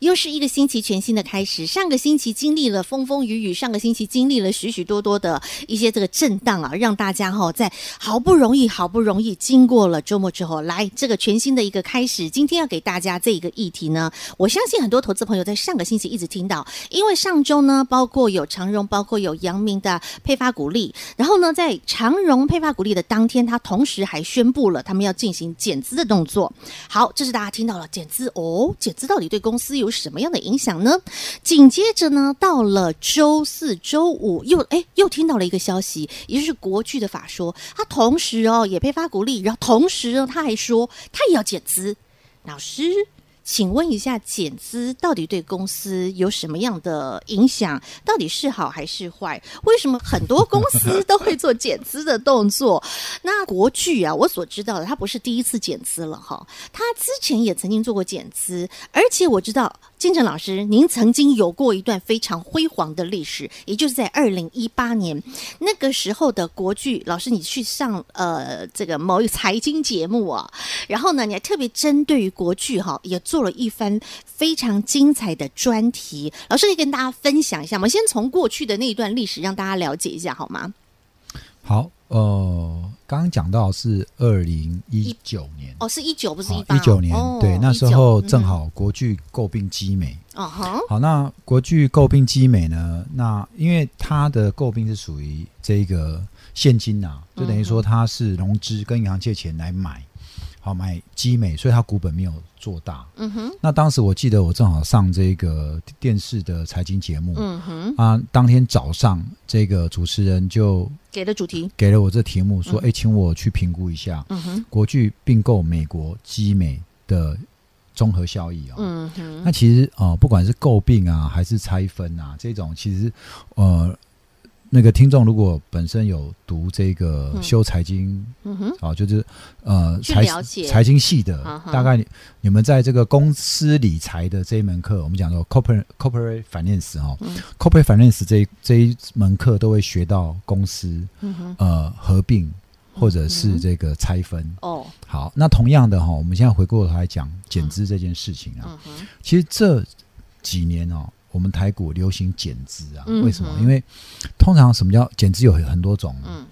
又是一个星期全新的开始。上个星期经历了风风雨雨，上个星期经历了许许多多的一些这个震荡啊，让大家哈、在好不容易好不容易经过了周末之后，来这个全新的一个开始。今天要给大家这一个议题呢，我相信很多投资朋友在上个星期一直听到，因为上周呢，包括有长荣，包括有阳明的配发股利，然后呢，在长荣配发股利的当天，他同时还宣布了他们要进行减资的动作。好，这是大家听到了减资哦，减资到底对公司有什么样的影响呢？紧接着呢，到了周四、周五又哎又听到了一个消息，也就是国巨的法说，他同时哦也配发鼓励，然后同时呢他还说他也要减资，老师。请问一下，减资到底对公司有什么样的影响？到底是好还是坏？为什么很多公司都会做减资的动作？那国巨啊，我所知道的，他不是第一次减资了哈，他之前也曾经做过减资，而且我知道金城老师，您曾经有过一段非常辉煌的历史，也就是在二零一八年那个时候的国剧老师，你去上呃这个某一个财经节目啊，然后呢，你还特别针对于国剧哈也。做了一番非常精彩的专题，老师可以跟大家分享一下吗？先从过去的那一段历史让大家了解一下好吗？好，呃，刚刚讲到是二零一九年，哦，是一九不是一八，一九年，哦、对，那时候正好国巨购并基美，哦哈，好，那国巨购并基美呢？那因为它的购并是属于这个现金呐、啊，就等于说它是融资跟银行借钱来买。好买基美，所以它股本没有做大。嗯哼。那当时我记得我正好上这个电视的财经节目。嗯哼。啊，当天早上这个主持人就给了主题，给了我这题目，说：“哎、嗯，请我去评估一下。”嗯哼。国巨并购美国基美的综合效益啊。嗯哼。那其实啊、呃，不管是诟病啊，还是拆分啊，这种其实呃。那个听众如果本身有读这个修财经，嗯哼，啊，就是呃财财经系的，大概你你们在这个公司理财的这一门课，我们讲说 corporate corporate finance 哈，corporate finance 这一这一门课都会学到公司，呃合并或者是这个拆分哦。好，那同样的哈，我们现在回过头来讲减资这件事情啊，其实这几年哦。我们台股流行减资啊？为什么？因为通常什么叫减资有很多种。嗯，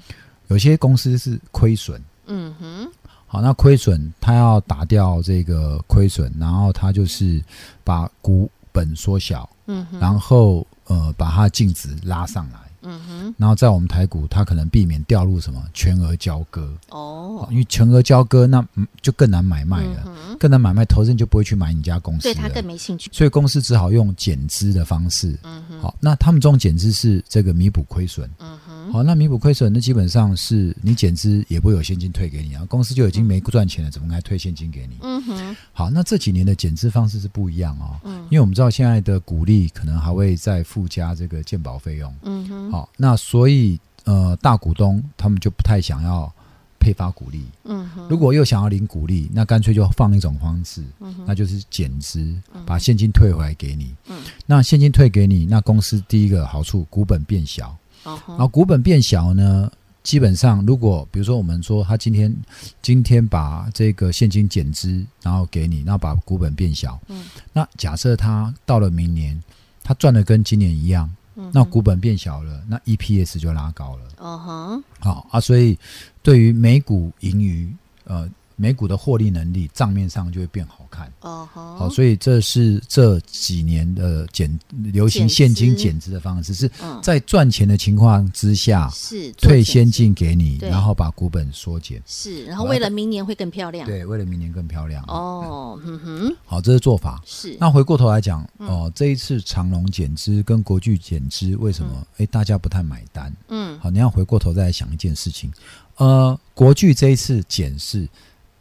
有些公司是亏损。嗯哼。好，那亏损它要打掉这个亏损，然后它就是把股本缩小。嗯哼。然后呃，把它净值拉上来。嗯哼，然后在我们台股，它可能避免掉入什么全额交割。哦，因为全额交割那就更难买卖了，嗯、更难买卖，投资人就不会去买你家公司，对他更没兴趣，所以公司只好用减资的方式。嗯哼，好，那他们这种减资是这个弥补亏损。嗯哼，好，那弥补亏损，那基本上是你减资也不会有现金退给你啊，公司就已经没赚钱了，怎么还退现金给你？嗯哼，好，那这几年的减资方式是不一样哦，嗯，因为我们知道现在的股利可能还会再附加这个鉴保费用。嗯哼。好，那所以呃，大股东他们就不太想要配发股利。嗯哼，如果又想要领股利，那干脆就放一种方式，嗯，那就是减资，把现金退回来给你。嗯，那现金退给你，那公司第一个好处，股本变小。哦，然后股本变小呢，基本上如果比如说我们说他今天今天把这个现金减资，然后给你，然后把股本变小。嗯，那假设他到了明年，他赚的跟今年一样。那股本变小了，那 EPS 就拉高了。哦哈，好啊，所以对于每股盈余，呃。美股的获利能力账面上就会变好看。哦，好，所以这是这几年的减流行现金减资的方式，是在赚钱的情况之下是退现金给你，然后把股本缩减，是，然后为了明年会更漂亮，对，为了明年更漂亮。哦，嗯哼，好，这是做法。是。那回过头来讲哦，这一次长隆减资跟国巨减资，为什么？哎大家不太买单？嗯，好，你要回过头再来想一件事情，呃，国巨这一次减是。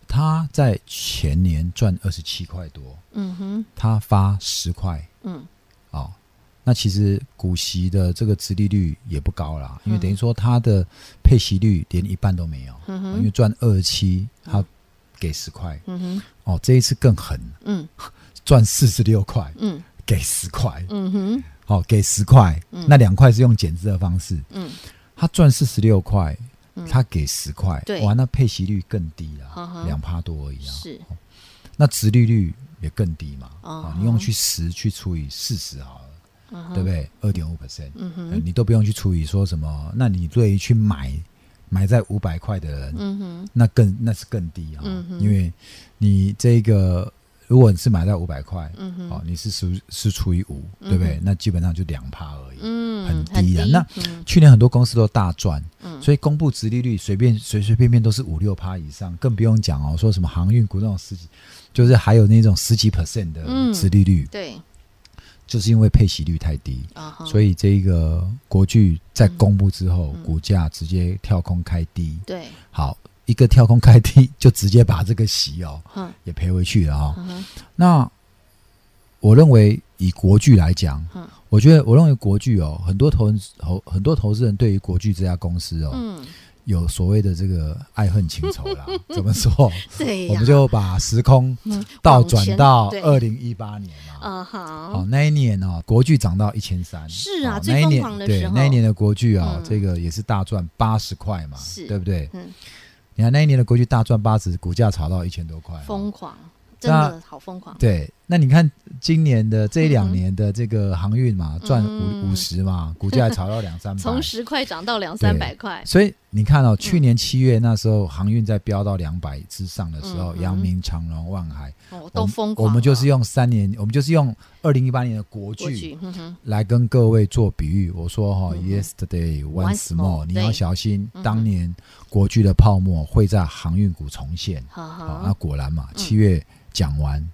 他在前年赚二十七块多，嗯哼，他发十块，嗯，哦，那其实股息的这个殖利率也不高啦，因为等于说它的配息率连一半都没有，嗯哼。因为赚二十七，他给十块，嗯哼，哦，这一次更狠，嗯。赚四十六块，嗯。给十块，嗯哼，哦，给十块，嗯。那两块是用减资的方式，嗯，他赚四十六块嗯，他给十块，对。哇，那配息率更低呵呵。啦，两趴多而已啊，是，那殖利率也更低嘛，哦。啊，你用去十去除以四十好了。对不？对？二点五 percent，你都不用去除以说什么，那你对于去买买在五百块的人，那更那是更低啊、嗯因为你这个如果你是买在五百块，哦，你是除是除以五，对不对？那基本上就两趴而已。嗯，很低啊那嗯去年很多公司都大赚，嗯所以公布殖利率随便随随便便都是五六趴以上，更不用讲哦，说什么航运股那种十几，就是还有那种十几 percent 的嗯殖利率，对就是因为配息率太低。所以这个国巨在公布之后，嗯股价直接跳空开低。对，好，一个跳空开低，就直接把这个席哦哼 也赔回去了啊、哦。嗯那我认为以国剧来讲，嗯我觉得我认为国剧哦，很多投投很多投资人对于国剧这家公司哦，嗯，有所谓的这个爱恨情仇啦。怎么说？我们就把时空嗯倒转到对二零一八年嘛。啊好，好，那一年哦，国剧涨到一千三，是啊那一年最疯狂的对时候那一年的国剧啊、嗯这个也是大赚八十块嘛，是对不对？嗯，你看那一年的国巨大赚八十，股价炒到一千多块、疯狂，真的好疯狂，对，那你看今年的这一两年的这个航运嘛，赚嗯五五十嘛，股价还炒到两三百，从十块涨到两三百块，所以你看哦，去年七月那时候航运在飙到两百之上的时候，嗯阳明、长荣、万海哦，都疯狂了，我们就是用三年，我们就是用二零一八年的国过巨去，哼哼，来跟各位做比喻。我说哈、嗯，Yesterday Once more，more，你要小心当年国剧的泡沫会在航运股重现。哈好，那，果然嘛，嗯。七月讲完，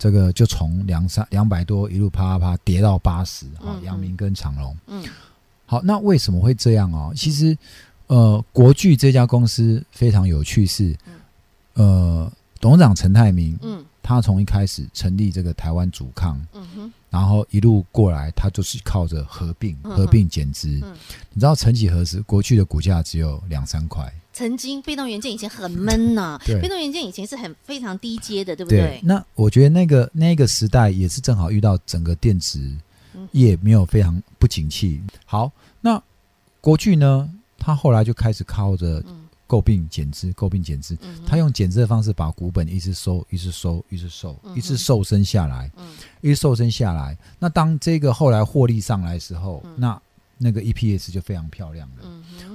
这个就从两三两百多一路啪啪啪跌到八十。好嗯，阳明跟长隆。嗯好，那为什么会这样哦？其实，呃，国巨这家公司非常有趣是，呃，董事长陈泰明，嗯他从一开始成立这个台湾主抗，嗯哼，然后一路过来，他就是靠着合并、合并减资。嗯你知道，曾几何时，国巨的股价只有两三块。曾经被动元件以前很闷呐，对被动元件以前是很非常低阶的，对不对？那我觉得那个那个时代也是正好遇到整个电子业没有非常不景气。好，那国巨呢，他后来就开始靠着嗯购并减资、诟病减资，他用减资的方式把股本一直收、一直收、一直收一直瘦身下来。嗯一直瘦身下来。那当这个后来获利上来的时候，嗯那那个 EPS 就非常漂亮了。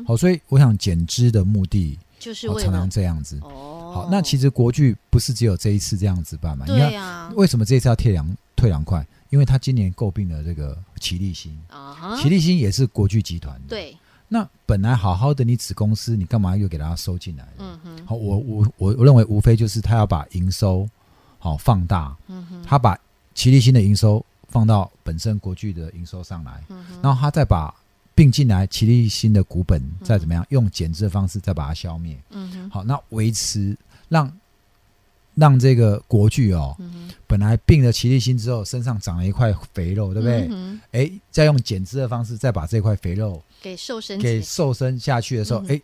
好，所以我想减资的目的，就是常常了这样子。哦，好，那其实国巨不是只有这一次这样子办嘛？你对看呀，为什么这一次要退两退两块？因为他今年购并了这个奇力新，啊哈，奇力新也是国巨集团的。，对，那本来好好的你子公司，你干嘛又给它收进来？嗯哼，好，我我我我认为无非就是他要把营收好放大，嗯哼，他把奇力新的营收放到本身国巨的营收上来，嗯，然后他再把并进来奇力新的股本再怎么样用减资的方式再把它消灭。嗯哼，好，那维持让让这个国巨哦，本来并了奇力新之后身上长了一块肥肉，对不对？嗯哎，再用减资的方式再把这块肥肉给瘦身给瘦身下去的时候，嗯哎、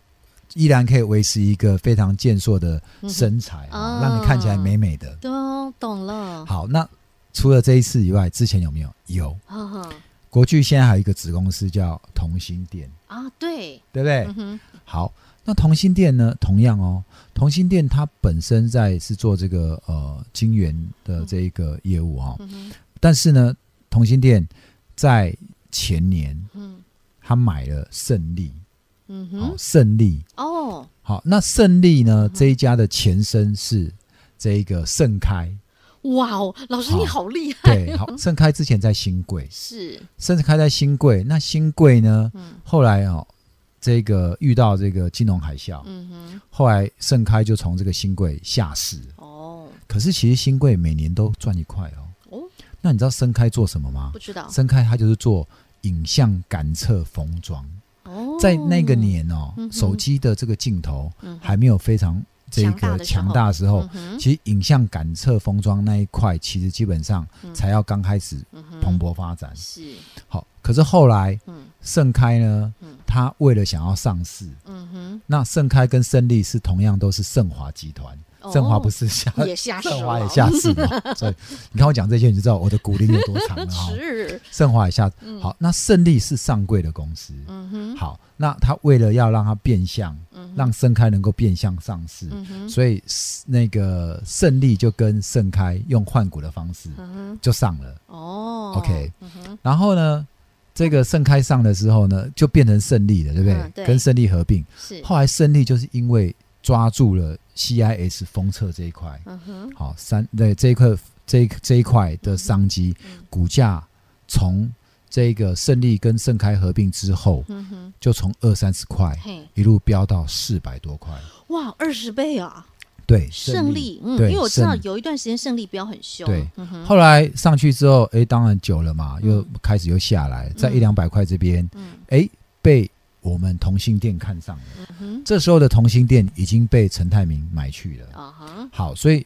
依然可以维持一个非常健硕的身材、让你看起来美美的。都懂了，好，那除了这一次以外，之前有没有？有。国巨现在还有一个子公司叫同心店，啊，对，对不对？嗯，好，那同心店呢？同样哦，同心店它本身在是做这个呃晶圆的这一个业务哦，嗯，但是呢，同心店在前年嗯他买了胜利，哦嗯哼，，胜利。哦，好，那胜利呢？嗯这一家的前身是这一个盛开，哇哦，老师你好。厉害，对，好，盛开之前在新贵，是，盛开在新贵，那新贵呢，嗯。后来哦，这个遇到这个金融海啸，嗯哼，后来盛开就从这个新贵下市，哦。可是其实新贵每年都赚一块哦。哦，那你知道盛开做什么吗？不？知道，盛开它就是做影像感测封装，哦，在那个年哦嗯，手机的这个镜头还没有非常这个强大的时候。嗯，其实影像感测封装那一块，其实基本上嗯。才要刚开始蓬勃发展。是。好，可是后来，嗯。盛开呢，嗯。他为了想要上市，嗯哼，那盛开跟胜利是同样都是盛华集团。哦。振华不是下也下市振华也下市嘛？所以你看我讲这些，你就知道我的股龄有多长了哈。是，振华也下，好，那胜利是上柜的公司，嗯哼，好，那他为了要让它变相，让盛开能够变相上市，所以那个胜利就跟盛开用换股的方式就上了。哦。OK 然后呢，这个盛开上的时候呢，就变成胜利了，对不对？嗯对。跟胜利合并，是，后来胜利就是因为抓住了 CIS 封测这一块，嗯哼，好三对这一块这一这一块的商机，嗯。股价从这个胜利跟盛开合并之后，嗯哼，就从二三十块嘿，一路飙到四百多块。哇，二十倍啊！对，胜利，嗯，因为我知道有一段时间胜利飙很凶，对。嗯，后来上去之后，哎，当然久了嘛，又开始又下来，在一两百块这边，嗯。哎，被我们同心店看上了。这时候的同心店已经被陈泰明买去了。好，所以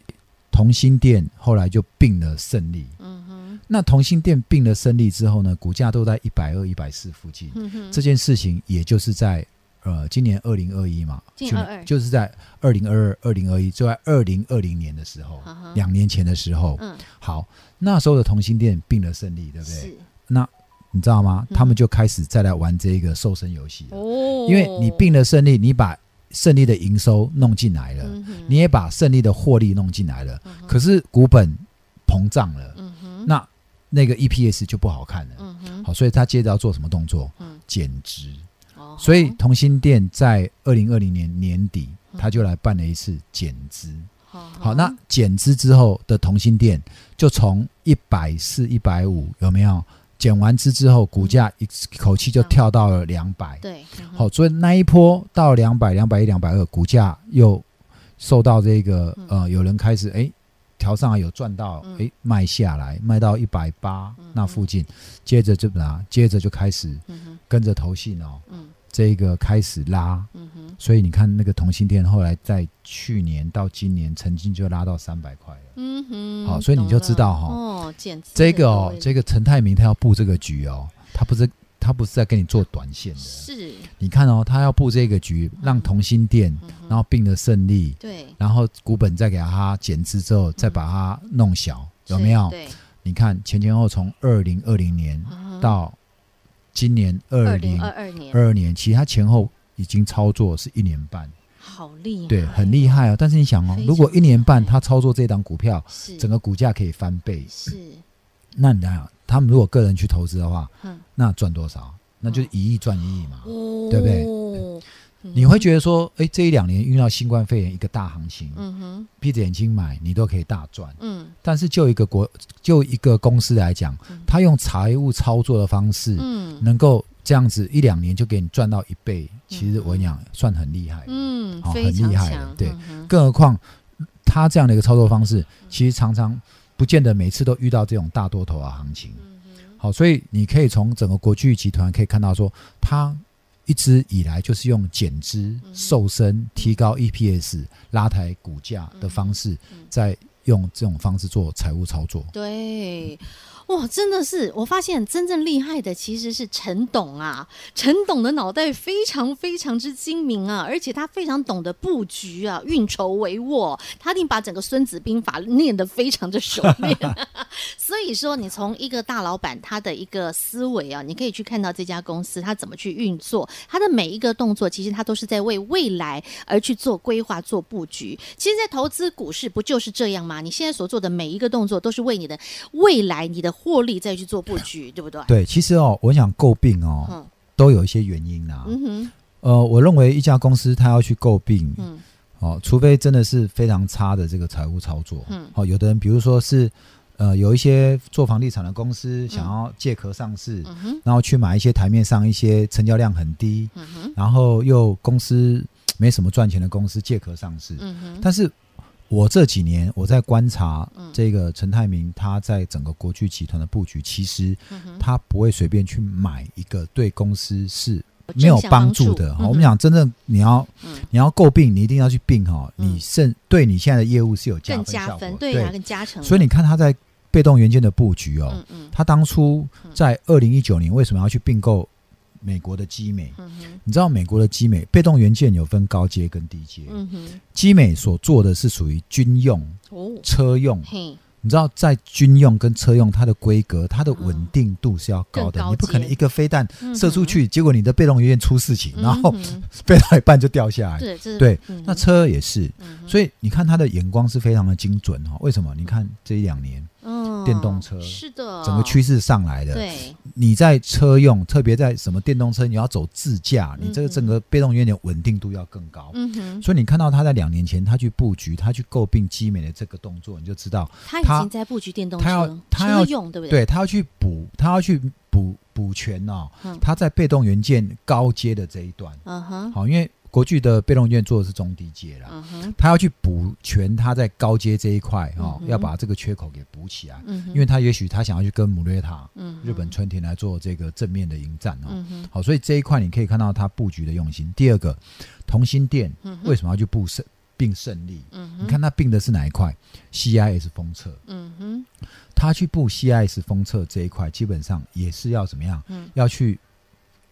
同心店后来就并了胜利。嗯哼，那同心店并了胜利之后呢，股价都在一百二、一百四附近。嗯，这件事情也就是在呃今年二零二一嘛，去今年22就是在二零二二、二零二一，就在二零二零年的时候两年前的时候。嗯，好，那时候的同心店并了胜利，对不对？那你知道吗？嗯他们就开始再来玩这个瘦身游戏。哦，因为你病了胜利，你把胜利的营收弄进来了，你也把胜利的获利弄进来了，可是股本膨胀了，那那个 EPS 就不好看了。好，所以他接着要做什么动作？嗯，减值。哦所以同心店在二零二零年年底，嗯他就来办了一次减资。好好，那减资之后的同心店就从一百四、一百五，有没有？减完资之后，股价一口气就跳到了两百。对，好，所以那一波到两百、两百一、两百二，股价又受到这个呃，有人开始哎调上来，有赚到嗯。哎卖下来，卖到一百八嗯那附近，接着就拿，接着就开始跟着投信哦，嗯这个开始拉，嗯哼，所以你看那个同心店后来在去年到今年曾经就拉到三百块了。嗯哼，好所以你就知道哈哦，减资这个哦的，这个陈泰明他要布这个局哦，他不是他不是在跟你做短线的。是，你看哦，他要布这个局，让同心店，嗯然后并了胜利，对，然后股本再给他减资之后，再把它弄小，有没有？对，你看前前后从二零二零年到今年二二零零二二年，二二年，其实他前后已经操作是一年半，好厉害，对，很厉害哦。但是你想哦如果一年半他操作这档股票，是。整个股价可以翻倍，是，那你想，他们如果个人去投资的话，嗯，那赚多少？那就是一亿赚一亿嘛。哦。对不对？嗯你会觉得说，哎，这一两年遇到新冠肺炎一个大行情，嗯哼，闭着眼睛买你都可以大赚。嗯。但是就一个国就一个公司来讲，他用财务操作的方式，嗯。能够这样子一两年就给你赚到一倍，其实我跟你讲算很厉害。嗯好，很厉害的，对。嗯更何况他这样的一个操作方式，其实常常不见得每次都遇到这种大多头的行情。好，所以你可以从整个国巨集团可以看到说，他一直以来就是用减资、瘦身、提高 EPS、拉抬股价的方式，在用这种方式做财务操作。对。哇，真的是！我发现真正厉害的其实是陈董啊，陈董的脑袋非常非常之精明啊，而且他非常懂得布局啊，运筹帷幄，他一定把整个《孙子兵法》念得非常的熟练。所以说，你从一个大老板他的一个思维啊，你可以去看到这家公司他怎么去运作，他的每一个动作，其实他都是在为未来而去做规划、做布局。其实，在投资股市不就是这样吗？你现在所做的每一个动作，都是为你的未来、你的获利再去做布局，对不对？对，其实哦，我想诟病哦，嗯。都有一些原因啦。嗯哼，呃，我认为一家公司它要去诟病，嗯。哦，除非真的是非常差的这个财务操作，嗯。哦，有的人比如说是呃有一些做房地产的公司想要借壳上市，嗯，然后去买一些台面上一些成交量很低，嗯哼，然后又公司没什么赚钱的公司借壳上市，嗯哼，但是我这几年我在观察嗯。这个陈泰明他在整个国巨集团的布局，其实他不会随便去买一个对公司是没有帮助的。我们讲真正你要嗯。你要诟病，你一定要去并哈，嗯。你甚对你现在的业务是有加分对啊、更加成。所以你看他在被动元件的布局哦，嗯嗯。他当初在二零一九年为什么要去并购美国的基美？嗯你知道美国的基美被动元件有分高阶跟低阶，嗯美所做的是属于军用、哦，车用。嘿，你知道，在军用跟车用，它的规格、它的稳定度是要高的。你不可能一个飞弹嗯射出去，结果你的被动元件出事情，然后飞到一半就掉下来。对，那车也是，嗯所以你看他的眼光是非常的精准哈。为什么？你看这一两年嗯电动车是的，整个趋势上来的，对，你在车用，特别在什么电动车，你要走自驾，你这个整个被动元件稳定度要更高。嗯哼，所以你看到他在两年前他去布局，他去购并基美的这个动作，你就知道他已他经在布局电动他要车，他要用，对不对？对他要去补，他要去补补全哦嗯，他在被动元件高阶的这一段，嗯哼，好，因为国巨的被动元件做的是中低阶啦，他要去补全他在高阶这一块哦嗯，要把这个缺口给补起来，嗯，因为他也许他想要去跟姆瑞塔、嗯哼日本春田来做这个正面的迎战哦。嗯哼，好，所以这一块你可以看到他布局的用心。第二个，同心电嗯哼为什么要去布胜并胜利？嗯，你看他并的是哪一块？CIS 封测，嗯哼，他去布 CIS 封测这一块，基本上也是要怎么样？嗯要去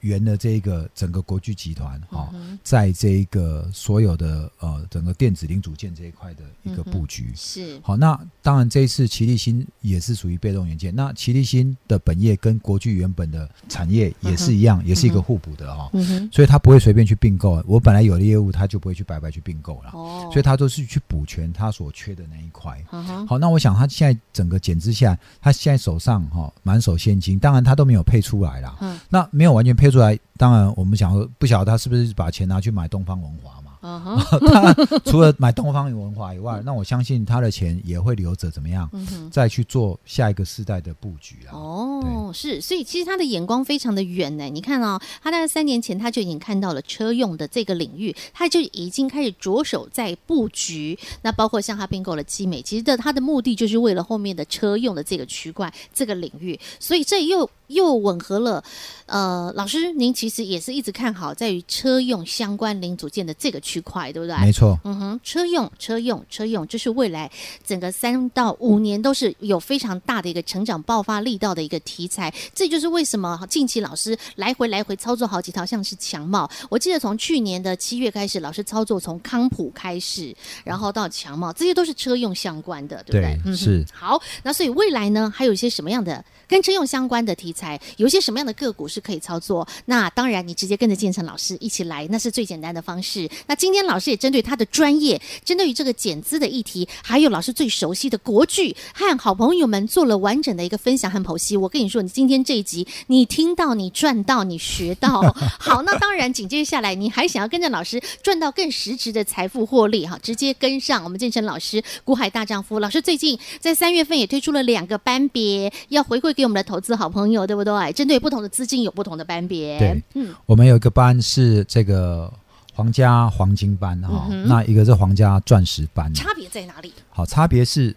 圆了这个整个国巨集团哈、在这一个所有的呃整个电子零组件这一块的一个布局。是，好，那当然这一次奇力新也是属于被动元件。那奇力新的本业跟国巨原本的产业也是一样，也是一个互补的哈、嗯，所以他不会随便去并购。我本来有的业务，他就不会去白白去并购了。哦，所以他都是去补全他所缺的那一块。嗯，好，那我想他现在整个减资下来，他现在手上哈满手现金，当然他都没有配出来啦。嗯那没有完全配出来，当然我们想说不晓得他是不是把钱拿去买东方文华嘛？嗯哼，他除了买东方文华以外，那我相信他的钱也会留着，怎么样？嗯哼。再去做下一个世代的布局啊。哦，是，所以其实他的眼光非常的远呢。你看哦，他大概三年前他就已经看到了车用的这个领域，他就已经开始着手在布局。那包括像他并购了基美，其实的他的目的就是为了后面的车用的这个区块这个领域，所以这又又吻合了。呃，老师您其实也是一直看好在于车用相关零组件的这个区块，对不对？没错，嗯哼，车用、车用、车用，这是未来整个三到五年都是有非常大的一个成长爆发力道的一个题材。这就是为什么近期老师来回来回操作好几套，像是强茂，我记得从去年的七月开始，老师操作从康普开始，然后到强茂，这些都是车用相关的，对不对？对嗯是好，那所以未来呢，还有一些什么样的跟车用相关的题材，有些什么样的个股是可以操作？那当然，你直接跟着建成老师一起来，那是最简单的方式。那今天老师也针对他的专业，针对于这个减资的议题，还有老师最熟悉的国剧和好朋友们做了完整的一个分享和剖析。我跟你说，你今天这一集，你听到，你赚到，你学到。好，那当然，紧接下来你还想要跟着老师赚到更实质的财富获利，哈，直接跟上我们建成老师股海大丈夫。老师最近在三月份也推出了两个班别，要回馈给我们的投资好朋友，对不对？针对不同的资金有不同的班别。对，嗯，我们有一个班是这个皇家黄金班哈、嗯那一个是皇家钻石班。差别在哪里？好，差别是，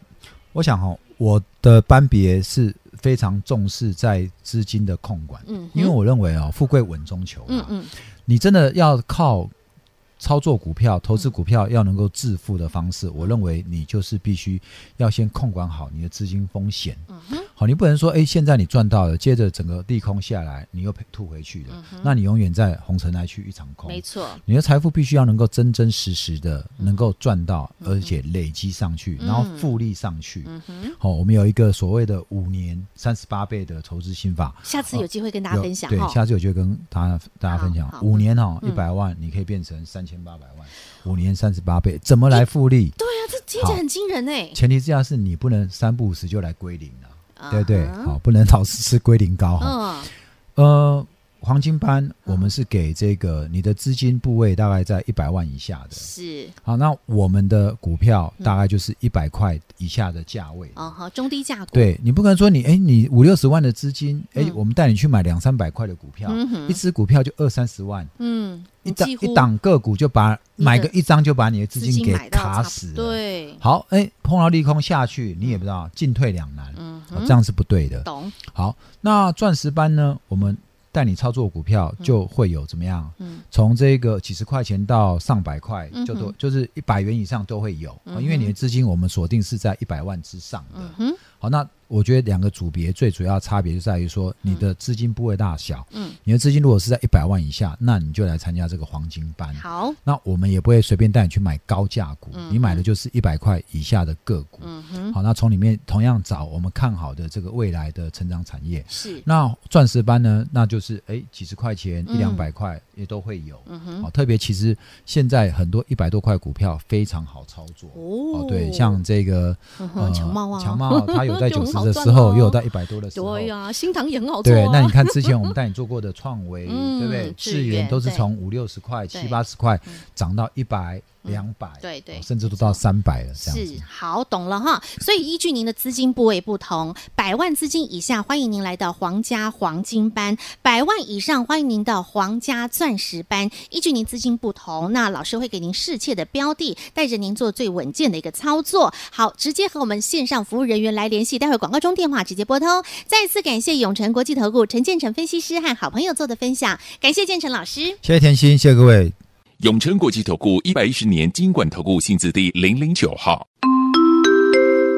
我想哈、我的班别是非常重视在资金的控管，嗯，因为我认为啊、富贵稳中求嘛，嗯嗯你真的要靠操作股票、投资股票要能够致富的方式，我认为你就是必须要先控管好你的资金风险。嗯哼，好，你不能说，哎，现在你赚到了，接着整个利空下来，你又赔吐回去了，嗯那你永远在红尘来去一场空。没错，你的财富必须要能够真真实实的嗯能够赚到，嗯而且累积上去，嗯然后复利上去。好，我们有一个所谓的五年三十八倍的投资心法，下次有机会跟大家，分享对。下次有机会跟大家大家分享。五年哦，嗯一百万你可以变成三千八百万，五年三十八倍，怎么来复利？对啊，这听起来很惊人哎。前提之下是你不能三不五时就来归零了，对不对？啊好，不能老是吃龟苓膏哈。嗯呃，黄金班我们是给这个你的资金部位大概在一百万以下的。是好，那我们的股票嗯大概就是一百块以下的价位。哦，好，中低价股，对你不可能说你哎，你五六十万的资金，哎嗯，我们带你去买两三百块的股票，嗯哼一只股票就二三十万，嗯，一档你几乎一档个股就把买个一张就把你的资金给卡死了。对，好，哎，碰到利空下去，你也不知道进退两难，这样是不对的。懂，好，那钻石班呢，我们带你操作股票嗯。就会有怎么样？嗯。从这个几十块钱到上百块，就都就是一百元以上都会有，因为你的资金我们锁定是在一百万之上的。好，那我觉得两个组别最主要差别就在于说，你的资金部位大小。嗯，你的资金如果是在一百万以下，那你就来参加这个黄金班。好，那我们也不会随便带你去买高价股，嗯、你买的就是一百块以下的个股。嗯哼。好，那从里面同样找我们看好的这个未来的成长产业。是。那钻石班呢？那就是哎，几十块钱、一两百块也都会有。嗯哼。好，特别其实现在很多一百多块股票非常好操作。哦。对，像这个呃强茂啊，强茂 它有在九十的时候，又有在一百多的时候。对呀，新塘也很好做。对，那你看之前我们带你做过的创维，对不对？智源都是从五六十块、七八十块涨到一百。两百，对对，甚至都到三百了，这样子。是，好，懂了哈。所以依据您的资金部位不同，百万资金以下，欢迎您来到皇家黄金班；百万以上，欢迎您到皇家钻石班。依据您资金不同，那老师会给您适切的标的，带着您做最稳健的一个操作。好，直接和我们线上服务人员来联系，待会广告中电话直接拨通。再次感谢永诚国际投顾陈建成分析师和好朋友做的分享，感谢建成老师，谢谢甜心，谢谢各位。永诚国际投顾一百一十年金管投顾新字第零零九号。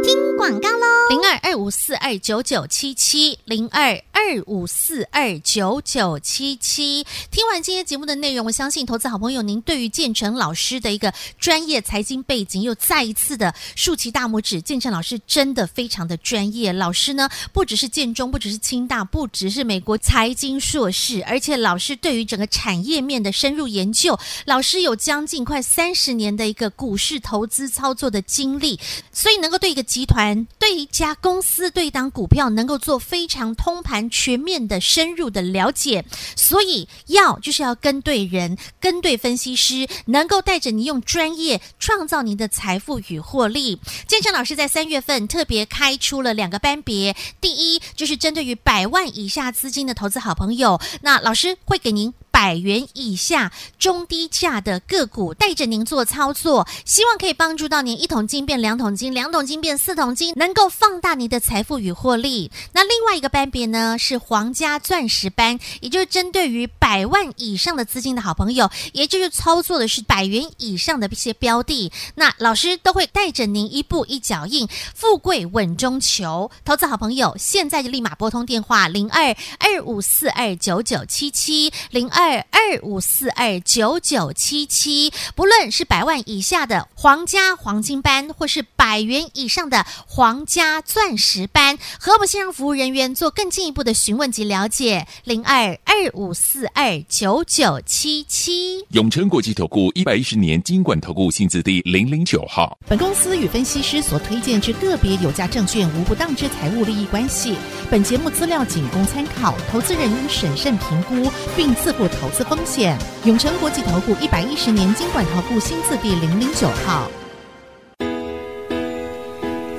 听广告喽，零二二五四二九九七七零二。二五四二九九七七，听完今天节目的内容，我相信投资好朋友您对于建成老师的一个专业财经背景又再一次的竖起大拇指。建成老师真的非常的专业，老师呢不只是建中，不只是清大，不只是美国财经硕士，而且老师对于整个产业面的深入研究，老师有将近快三十年的一个股市投资操作的经历，所以能够对一个集团、对一家公司、对一档股票能够做非常通盘。全面的、深入的了解，所以要就是要跟对人、跟对分析师，能够带着你用专业创造您的财富与获利。建成老师在三月份特别开出了两个班别，第一就是针对于百万以下资金的投资好朋友，那老师会给您。百元以下中低价的个股，带着您做操作，希望可以帮助到您一桶金变两桶金，两桶金变四桶金，能够放大您的财富与获利。那另外一个班别呢，是皇家钻石班，也就是针对于百万以上的资金的好朋友，也就是操作的是百元以上的一些标的。那老师都会带着您一步一脚印，富贵稳中求。投资好朋友，现在就立马拨通电话零二二五四二九九七七零二。二二五四二九九七七，不论是百万以下的皇家黄金班，或是百元以上的皇家钻石班，和我们线上服务人员做更进一步的询问及了解。零二二五四二九九七七，永诚国际投顾一百一十年金管投顾薪资第零零九号。本公司与分析师所推荐之个别有价证券无不当之财务利益关系。本节目资料仅供参考，投资人应审慎评估并自负。投资风险，永诚国际投顾一百一十年金管投顾新字第零零九号。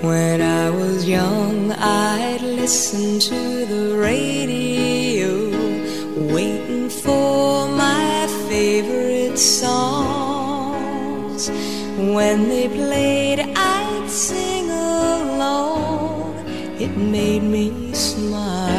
When I was young, I'd listen to the radio, waiting for my favorite songs. When they played, I'd sing along. It made me smile.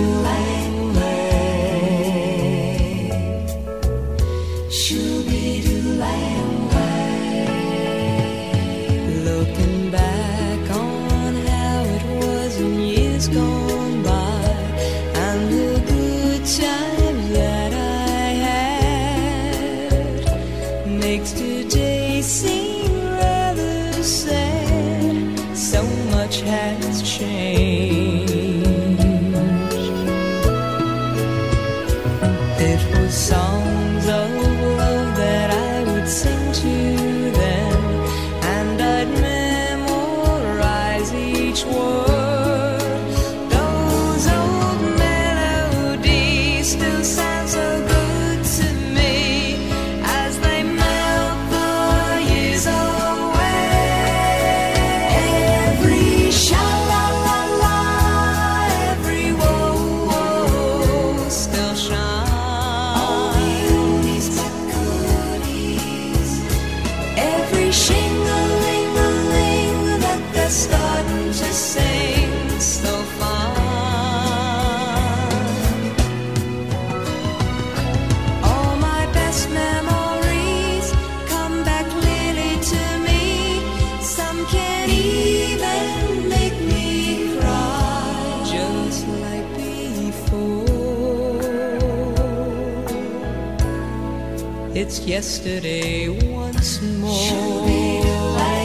once more.